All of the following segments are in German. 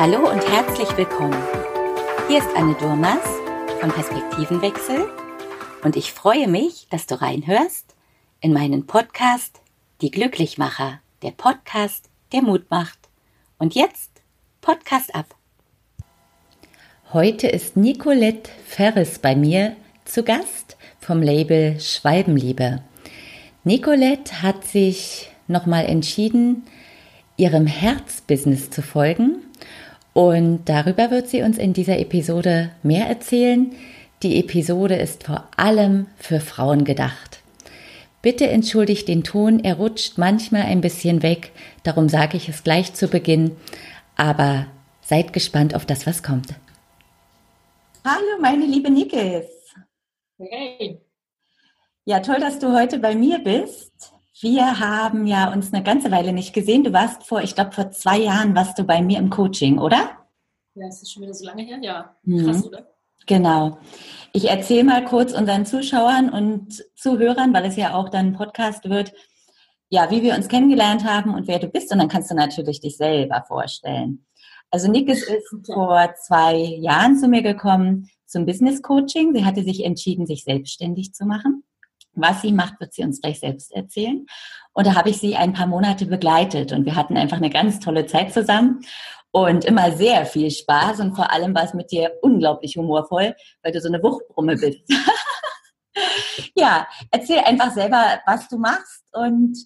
Hallo und herzlich willkommen. Hier ist Anne Durmas von Perspektivenwechsel und ich freue mich, dass du reinhörst in meinen Podcast Die Glücklichmacher, der Podcast, der Mut macht. Und jetzt Podcast ab. Heute ist Nicolette Ferris bei mir zu Gast vom Label Schwalbenliebe. Nicolette hat sich nochmal entschieden, ihrem Herzbusiness zu folgen und darüber wird sie uns in dieser Episode mehr erzählen. Die Episode ist vor allem für Frauen gedacht. Bitte entschuldigt den Ton, er rutscht manchmal ein bisschen weg, darum sage ich es gleich zu Beginn, aber seid gespannt auf das, was kommt. Hallo, meine liebe Nikes. Hey. Ja, toll, dass du heute bei mir bist. Wir haben ja uns eine ganze Weile nicht gesehen. Du warst vor, ich glaube, vor zwei Jahren warst du bei mir im Coaching, oder? Ja, ist das schon wieder so lange her? Ja, mhm. krass, oder? Genau. Ich erzähle mal kurz unseren Zuschauern und Zuhörern, weil es ja auch dann ein Podcast wird, ja, wie wir uns kennengelernt haben und wer du bist. Und dann kannst du natürlich dich selber vorstellen. Also Nikes ist okay. vor zwei Jahren zu mir gekommen zum Business Coaching. Sie hatte sich entschieden, sich selbstständig zu machen. Was sie macht, wird sie uns gleich selbst erzählen. Und da habe ich sie ein paar Monate begleitet und wir hatten einfach eine ganz tolle Zeit zusammen und immer sehr viel Spaß und vor allem war es mit dir unglaublich humorvoll, weil du so eine Wuchtbrumme bist. ja, erzähl einfach selber, was du machst und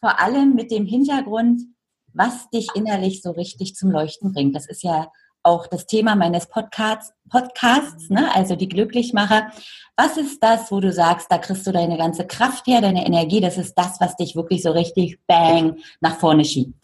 vor allem mit dem Hintergrund, was dich innerlich so richtig zum Leuchten bringt. Das ist ja auch das Thema meines Podcasts, Podcasts ne? also die Glücklichmacher. Was ist das, wo du sagst, da kriegst du deine ganze Kraft her, deine Energie, das ist das, was dich wirklich so richtig bang nach vorne schiebt?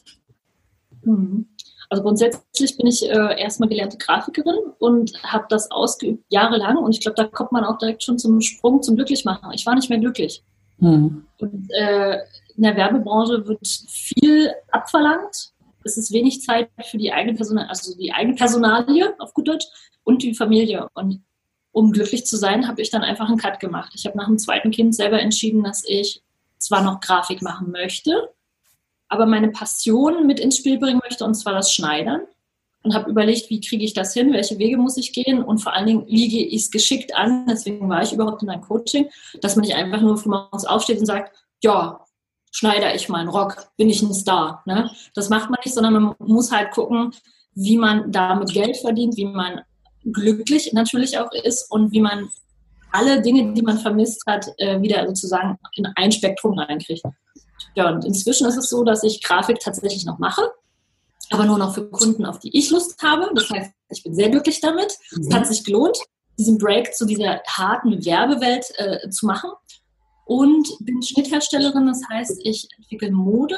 Mhm. Also grundsätzlich bin ich äh, erstmal gelernte Grafikerin und habe das ausgeübt jahrelang und ich glaube, da kommt man auch direkt schon zum Sprung zum Glücklichmachen. Ich war nicht mehr glücklich. Mhm. Und äh, in der Werbebranche wird viel abverlangt es ist wenig Zeit für die eigene Person, also die eigene Personalie auf gut Deutsch und die Familie. Und um glücklich zu sein, habe ich dann einfach einen Cut gemacht. Ich habe nach dem zweiten Kind selber entschieden, dass ich zwar noch Grafik machen möchte, aber meine Passion mit ins Spiel bringen möchte, und zwar das Schneidern. Und habe überlegt, wie kriege ich das hin, welche Wege muss ich gehen und vor allen Dingen, wie gehe ich es geschickt an, deswegen war ich überhaupt in einem Coaching, dass man nicht einfach nur von morgens aufsteht und sagt, ja, schneide ich meinen Rock, bin ich ein Star. Ne? Das macht man nicht, sondern man muss halt gucken, wie man damit Geld verdient, wie man glücklich natürlich auch ist und wie man alle Dinge, die man vermisst hat, äh, wieder sozusagen in ein Spektrum reinkriegt. Ja, und inzwischen ist es so, dass ich Grafik tatsächlich noch mache, aber nur noch für Kunden, auf die ich Lust habe. Das heißt, ich bin sehr glücklich damit. Es hat sich gelohnt, diesen Break zu dieser harten Werbewelt äh, zu machen und bin Schnittherstellerin. Das heißt, ich entwickle Mode,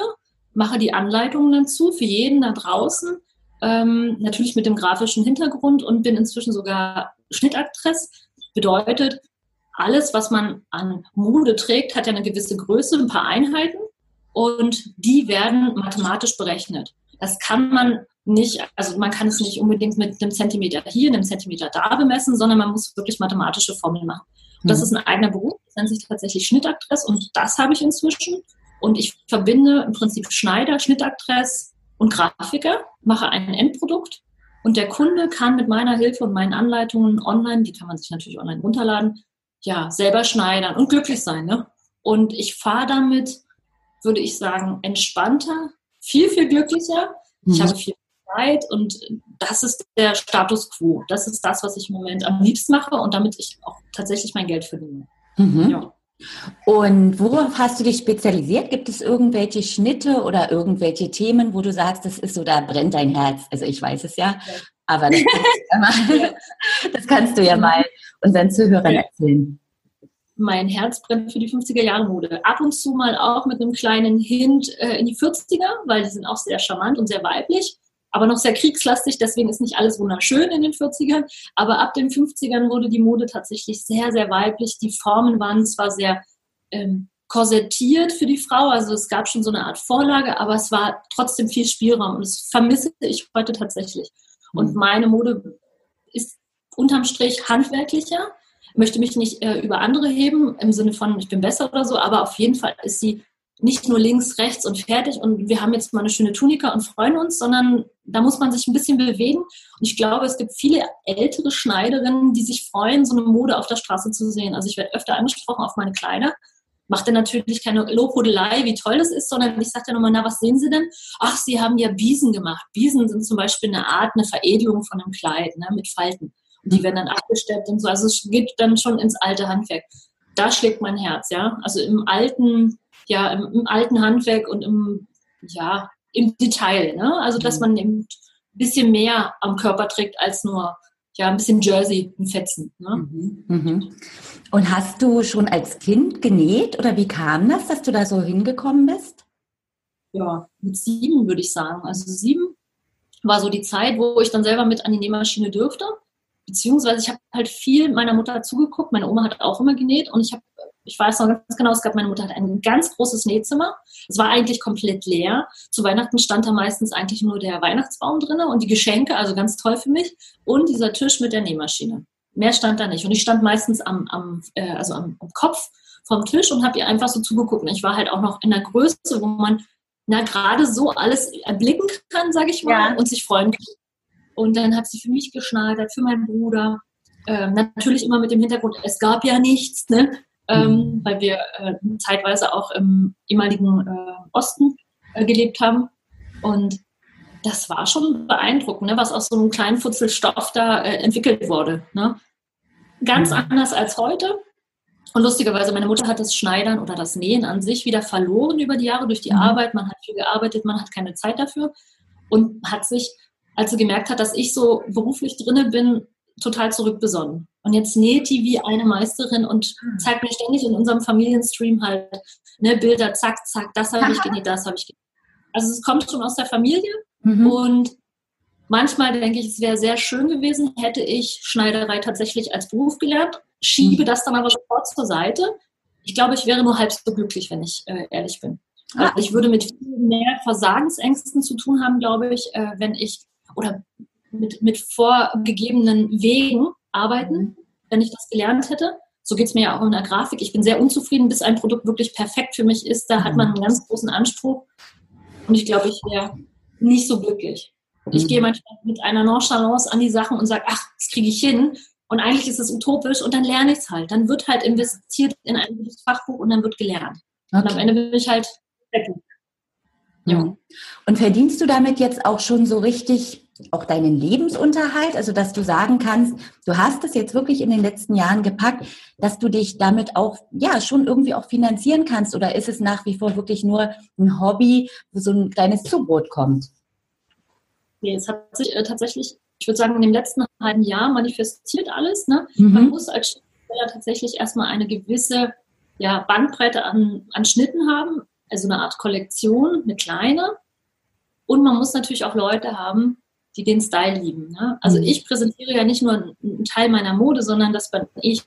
mache die Anleitungen dazu für jeden da draußen, ähm, natürlich mit dem grafischen Hintergrund und bin inzwischen sogar Schnittaktress. Bedeutet, alles, was man an Mode trägt, hat ja eine gewisse Größe, ein paar Einheiten und die werden mathematisch berechnet. Das kann man nicht, also man kann es nicht unbedingt mit einem Zentimeter hier, einem Zentimeter da bemessen, sondern man muss wirklich mathematische Formeln machen. Und das mhm. ist ein eigener Beruf, das nennt sich tatsächlich Schnittaktress und das habe ich inzwischen. Und ich verbinde im Prinzip Schneider, Schnittaktress und Grafiker, mache ein Endprodukt und der Kunde kann mit meiner Hilfe und meinen Anleitungen online, die kann man sich natürlich online runterladen, ja, selber schneidern und glücklich sein. Ne? Und ich fahre damit, würde ich sagen, entspannter, viel, viel glücklicher. Mhm. Ich habe viel Zeit und das ist der Status quo. Das ist das, was ich im Moment am liebsten mache und damit ich auch tatsächlich mein Geld verdiene. Mhm. Ja. Und worauf hast du dich spezialisiert? Gibt es irgendwelche Schnitte oder irgendwelche Themen, wo du sagst, das ist so, da brennt dein Herz? Also ich weiß es ja, aber das kannst du ja mal, das kannst du ja mal unseren Zuhörern erzählen. Mein Herz brennt für die 50er Jahre Mode. Ab und zu mal auch mit einem kleinen Hint äh, in die 40er, weil die sind auch sehr charmant und sehr weiblich aber noch sehr kriegslastig, deswegen ist nicht alles wunderschön in den 40ern. Aber ab den 50ern wurde die Mode tatsächlich sehr, sehr weiblich. Die Formen waren zwar sehr ähm, korsettiert für die Frau, also es gab schon so eine Art Vorlage, aber es war trotzdem viel Spielraum und das vermisse ich heute tatsächlich. Und mhm. meine Mode ist unterm Strich handwerklicher, möchte mich nicht äh, über andere heben im Sinne von, ich bin besser oder so, aber auf jeden Fall ist sie nicht nur links, rechts und fertig und wir haben jetzt mal eine schöne Tunika und freuen uns, sondern da muss man sich ein bisschen bewegen. Und ich glaube, es gibt viele ältere Schneiderinnen, die sich freuen, so eine Mode auf der Straße zu sehen. Also ich werde öfter angesprochen auf meine Kleider. Macht dann natürlich keine Lobhudelei, wie toll das ist, sondern ich sage dann nochmal, na, was sehen Sie denn? Ach, Sie haben ja Biesen gemacht. Biesen sind zum Beispiel eine Art, eine Veredelung von einem Kleid ne, mit Falten. Und die werden dann abgesteppt und so. Also es geht dann schon ins alte Handwerk. Da schlägt mein Herz, ja. Also im alten, ja, im, im alten Handwerk und im, ja, im Detail. Ne? Also dass mhm. man ein bisschen mehr am Körper trägt als nur ja, ein bisschen Jersey, ein Fetzen. Ne? Mhm. Mhm. Und hast du schon als Kind genäht oder wie kam das, dass du da so hingekommen bist? Ja, mit sieben würde ich sagen. Also sieben war so die Zeit, wo ich dann selber mit an die Nähmaschine dürfte. Beziehungsweise ich habe halt viel meiner Mutter zugeguckt. Meine Oma hat auch immer genäht und ich habe ich weiß noch ganz genau, es gab, meine Mutter hat ein ganz großes Nähzimmer. Es war eigentlich komplett leer. Zu Weihnachten stand da meistens eigentlich nur der Weihnachtsbaum drin und die Geschenke, also ganz toll für mich. Und dieser Tisch mit der Nähmaschine. Mehr stand da nicht. Und ich stand meistens am, am, äh, also am, am Kopf vom Tisch und habe ihr einfach so zugeguckt. Und ich war halt auch noch in der Größe, wo man na gerade so alles erblicken kann, sage ich mal, ja. und sich freuen kann. Und dann hat sie für mich geschneidert, für meinen Bruder. Ähm, natürlich immer mit dem Hintergrund, es gab ja nichts. Ne? Ähm, mhm. weil wir äh, zeitweise auch im ehemaligen äh, Osten äh, gelebt haben. Und das war schon beeindruckend, ne, was aus so einem kleinen Futzel Stoff da äh, entwickelt wurde. Ne? Ganz mhm. anders als heute. Und lustigerweise, meine Mutter hat das Schneidern oder das Nähen an sich wieder verloren über die Jahre durch die mhm. Arbeit. Man hat viel gearbeitet, man hat keine Zeit dafür und hat sich, als sie gemerkt hat, dass ich so beruflich drinne bin, total zurückbesonnen. Und jetzt näht die wie eine Meisterin und hm. zeigt mir ständig in unserem Familienstream halt ne, Bilder, zack, zack, das habe ich genäht, das habe ich genäht. Also es kommt schon aus der Familie mhm. und manchmal denke ich, es wäre sehr schön gewesen, hätte ich Schneiderei tatsächlich als Beruf gelernt, schiebe mhm. das dann aber sofort zur Seite. Ich glaube, ich wäre nur halb so glücklich, wenn ich äh, ehrlich bin. Also ich würde mit viel mehr Versagensängsten zu tun haben, glaube ich, äh, wenn ich oder mit, mit vorgegebenen Wegen arbeiten, mhm. wenn ich das gelernt hätte. So geht es mir ja auch in der Grafik. Ich bin sehr unzufrieden, bis ein Produkt wirklich perfekt für mich ist. Da hat man einen ganz großen Anspruch. Und ich glaube, ich wäre nicht so glücklich. Ich gehe manchmal mit einer Nonchalance an die Sachen und sage, ach, das kriege ich hin. Und eigentlich ist es utopisch und dann lerne ich es halt. Dann wird halt investiert in ein gutes Fachbuch und dann wird gelernt. Okay. Und am Ende bin ich halt happy. Ja. Und verdienst du damit jetzt auch schon so richtig auch deinen Lebensunterhalt, also dass du sagen kannst, du hast es jetzt wirklich in den letzten Jahren gepackt, dass du dich damit auch, ja, schon irgendwie auch finanzieren kannst oder ist es nach wie vor wirklich nur ein Hobby, wo so ein kleines Zubrot kommt? Nee, es hat sich äh, tatsächlich, ich würde sagen, in dem letzten halben Jahr manifestiert alles. Ne? Mhm. Man muss als Schriftsteller tatsächlich erstmal eine gewisse ja, Bandbreite an, an Schnitten haben, also eine Art Kollektion, eine kleine. Und man muss natürlich auch Leute haben, die den Style lieben. Ne? Also mhm. ich präsentiere ja nicht nur einen Teil meiner Mode, sondern das bin ich.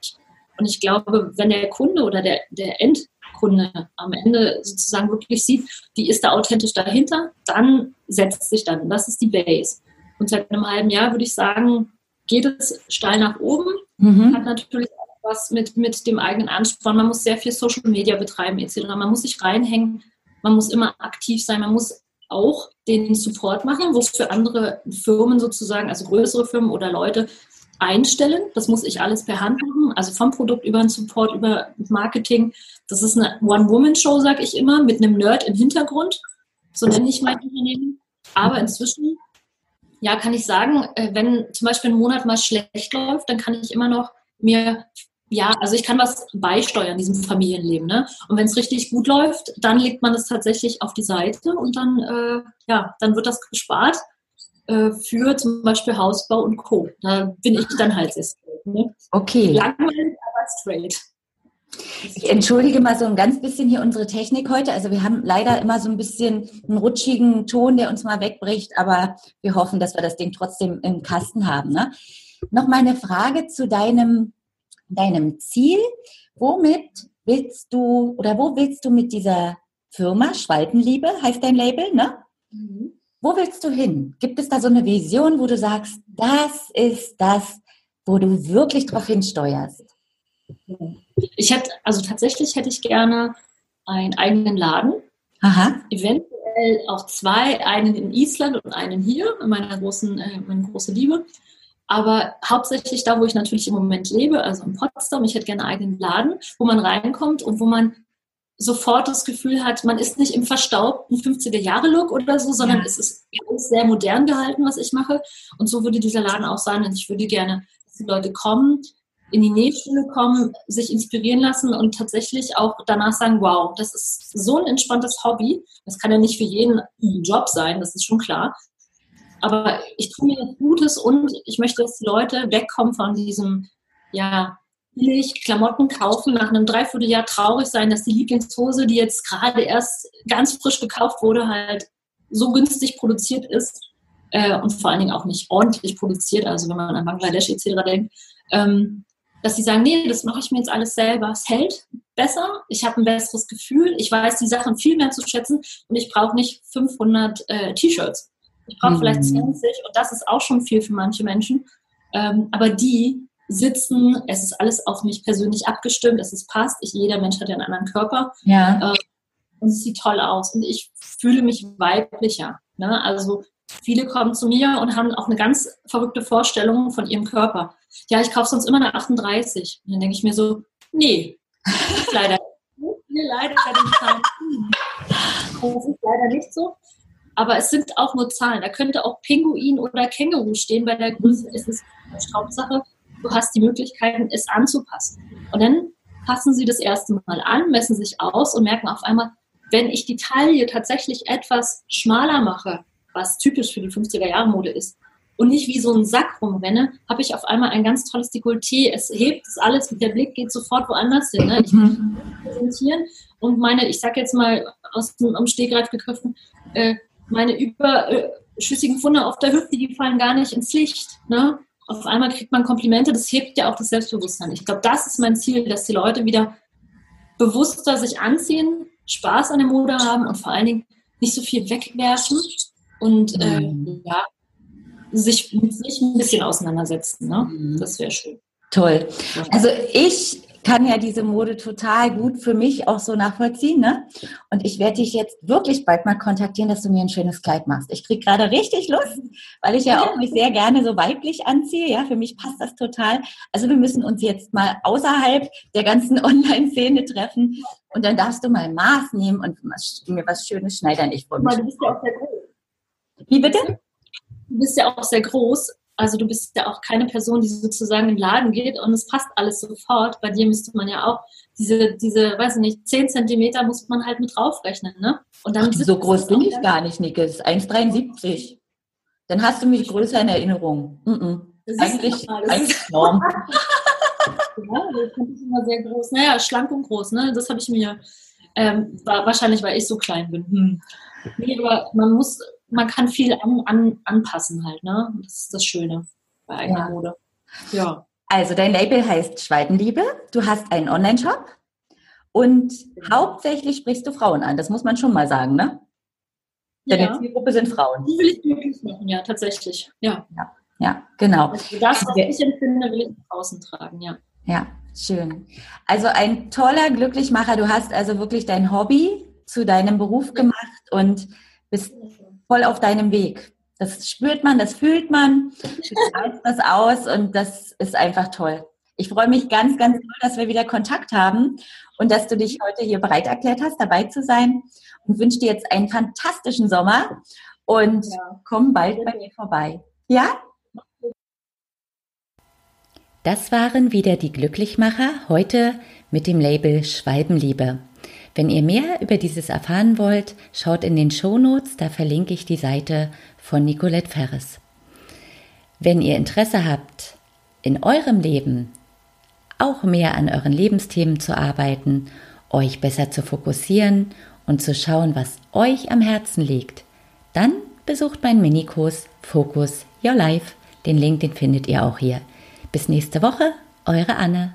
Und ich glaube, wenn der Kunde oder der, der Endkunde am Ende sozusagen wirklich sieht, die ist da authentisch dahinter, dann setzt sich dann. Das ist die Base. Und seit einem halben Jahr würde ich sagen, geht es steil nach oben. Mhm. Hat natürlich auch was mit, mit dem eigenen Ansporn. Man muss sehr viel Social Media betreiben etc. Man muss sich reinhängen. Man muss immer aktiv sein. Man muss auch den Support machen, wofür andere Firmen sozusagen, also größere Firmen oder Leute einstellen. Das muss ich alles per Hand machen, also vom Produkt über den Support, über Marketing. Das ist eine One-Woman-Show, sage ich immer, mit einem Nerd im Hintergrund. So nenne ich mein Unternehmen. Aber inzwischen, ja, kann ich sagen, äh, wenn zum Beispiel ein Monat mal schlecht läuft, dann kann ich immer noch mir ja, also ich kann was beisteuern diesem Familienleben. Ne? Und wenn es richtig gut läuft, dann legt man es tatsächlich auf die Seite und dann, äh, ja, dann wird das gespart äh, für zum Beispiel Hausbau und Co. Da bin ich dann halt sehr ne? Okay. Langweilig, aber straight. Ich entschuldige mal so ein ganz bisschen hier unsere Technik heute. Also wir haben leider immer so ein bisschen einen rutschigen Ton, der uns mal wegbricht, aber wir hoffen, dass wir das Ding trotzdem im Kasten haben. Ne? Noch mal eine Frage zu deinem deinem Ziel. Womit willst du oder wo willst du mit dieser Firma, Schwalbenliebe heißt dein Label, ne? Mhm. Wo willst du hin? Gibt es da so eine Vision, wo du sagst, das ist das, wo du wirklich drauf hinsteuerst? Ich hätte, also tatsächlich hätte ich gerne einen eigenen Laden. Aha. Eventuell auch zwei, einen in Island und einen hier, in meiner großen, äh, meine große Liebe. Aber hauptsächlich da, wo ich natürlich im Moment lebe, also in Potsdam, ich hätte gerne einen eigenen Laden, wo man reinkommt und wo man sofort das Gefühl hat, man ist nicht im verstaubten 50er-Jahre-Look oder so, sondern ja. es ist sehr modern gehalten, was ich mache. Und so würde dieser Laden auch sein. Und ich würde gerne, dass die Leute kommen, in die Nähschule kommen, sich inspirieren lassen und tatsächlich auch danach sagen, wow, das ist so ein entspanntes Hobby. Das kann ja nicht für jeden ein Job sein, das ist schon klar. Aber ich tue mir Gutes und ich möchte, dass die Leute wegkommen von diesem, ja, billig Klamotten kaufen, nach einem Dreivierteljahr traurig sein, dass die Lieblingshose, die jetzt gerade erst ganz frisch gekauft wurde, halt so günstig produziert ist äh, und vor allen Dingen auch nicht ordentlich produziert, also wenn man an Bangladesch etc. denkt, ähm, dass sie sagen, nee, das mache ich mir jetzt alles selber. Es hält besser, ich habe ein besseres Gefühl, ich weiß die Sachen viel mehr zu schätzen und ich brauche nicht 500 äh, T-Shirts. Ich brauche mhm. vielleicht 20 und das ist auch schon viel für manche Menschen. Ähm, aber die sitzen, es ist alles auf mich persönlich abgestimmt, es ist passt. Ich, jeder Mensch hat ja einen anderen Körper. Ja. Ähm, und es sieht toll aus und ich fühle mich weiblicher. Ne? Also viele kommen zu mir und haben auch eine ganz verrückte Vorstellung von ihrem Körper. Ja, ich kaufe sonst immer eine 38. Und dann denke ich mir so, nee, leider. nee, leider Das ist leider nicht so. Aber es sind auch nur Zahlen. Da könnte auch Pinguin oder Känguru stehen. Bei der Größe ist es Hauptsache, du hast die Möglichkeiten, es anzupassen. Und dann passen sie das erste Mal an, messen sich aus und merken auf einmal, wenn ich die Taille tatsächlich etwas schmaler mache, was typisch für die 50er-Jahre-Mode ist, und nicht wie so ein Sack rumrenne, habe ich auf einmal ein ganz tolles Dekolleté. Es hebt es alles, der Blick geht sofort woanders hin. Ne? Ich mhm. präsentieren und meine, ich sage jetzt mal aus dem am Stegreif gegriffen, äh, meine überschüssigen Funde auf der Hüfte, die fallen gar nicht ins Licht. Ne? Auf einmal kriegt man Komplimente, das hebt ja auch das Selbstbewusstsein. Ich glaube, das ist mein Ziel, dass die Leute wieder bewusster sich anziehen, Spaß an der Mode haben und vor allen Dingen nicht so viel wegwerfen und äh, mhm. ja, sich mit sich ein bisschen auseinandersetzen. Ne? Mhm. Das wäre schön. Toll. Also ich kann ja diese Mode total gut für mich auch so nachvollziehen. Ne? Und ich werde dich jetzt wirklich bald mal kontaktieren, dass du mir ein schönes Kleid machst. Ich kriege gerade richtig Lust, weil ich ja auch mich sehr gerne so weiblich anziehe. Ja, für mich passt das total. Also wir müssen uns jetzt mal außerhalb der ganzen Online-Szene treffen und dann darfst du mal Maß nehmen und mir was Schönes schneidern. Ich freue mich. Du bist ja auch sehr groß. Wie bitte? Du bist ja auch sehr groß. Also du bist ja auch keine Person, die sozusagen in den Laden geht und es passt alles sofort. Bei dir müsste man ja auch diese, diese, weiß ich nicht, 10 Zentimeter muss man halt mit draufrechnen, ne? Und dann Ach, so groß bin ich gar nicht, Nike. Das ist 1,73. Dann hast du mich größer in Erinnerung. Mm -mm. Eigentlich, eigentlich Norm. ja, das finde ich immer sehr groß. Naja, schlank und groß, ne? Das habe ich mir, ähm, wahrscheinlich, weil ich so klein bin. Hm. Nee, aber man muss man kann viel an, an, anpassen halt, ne? Das ist das Schöne bei eigener ja. Mode. Ja. Also dein Label heißt Schweidenliebe, du hast einen Online-Shop und ja. hauptsächlich sprichst du Frauen an, das muss man schon mal sagen, ne? Deine ja. Zielgruppe sind Frauen. Die will ich möglich machen, ja, tatsächlich. Ja, ja, ja genau. Also das, was ich empfinde, will ich außen tragen, ja. Ja, schön. Also ein toller Glücklichmacher. Du hast also wirklich dein Hobby zu deinem Beruf gemacht und bist voll auf deinem Weg. Das spürt man, das fühlt man, du das aus und das ist einfach toll. Ich freue mich ganz, ganz doll, dass wir wieder Kontakt haben und dass du dich heute hier bereit erklärt hast, dabei zu sein und wünsche dir jetzt einen fantastischen Sommer und ja. komm bald bei mir vorbei. Ja? Das waren wieder die Glücklichmacher, heute mit dem Label Schwalbenliebe. Wenn ihr mehr über dieses erfahren wollt, schaut in den Shownotes, da verlinke ich die Seite von Nicolette Ferres. Wenn ihr Interesse habt, in eurem Leben auch mehr an euren Lebensthemen zu arbeiten, euch besser zu fokussieren und zu schauen, was euch am Herzen liegt, dann besucht meinen Minikurs Focus Your Life. Den Link, den findet ihr auch hier. Bis nächste Woche, eure Anne.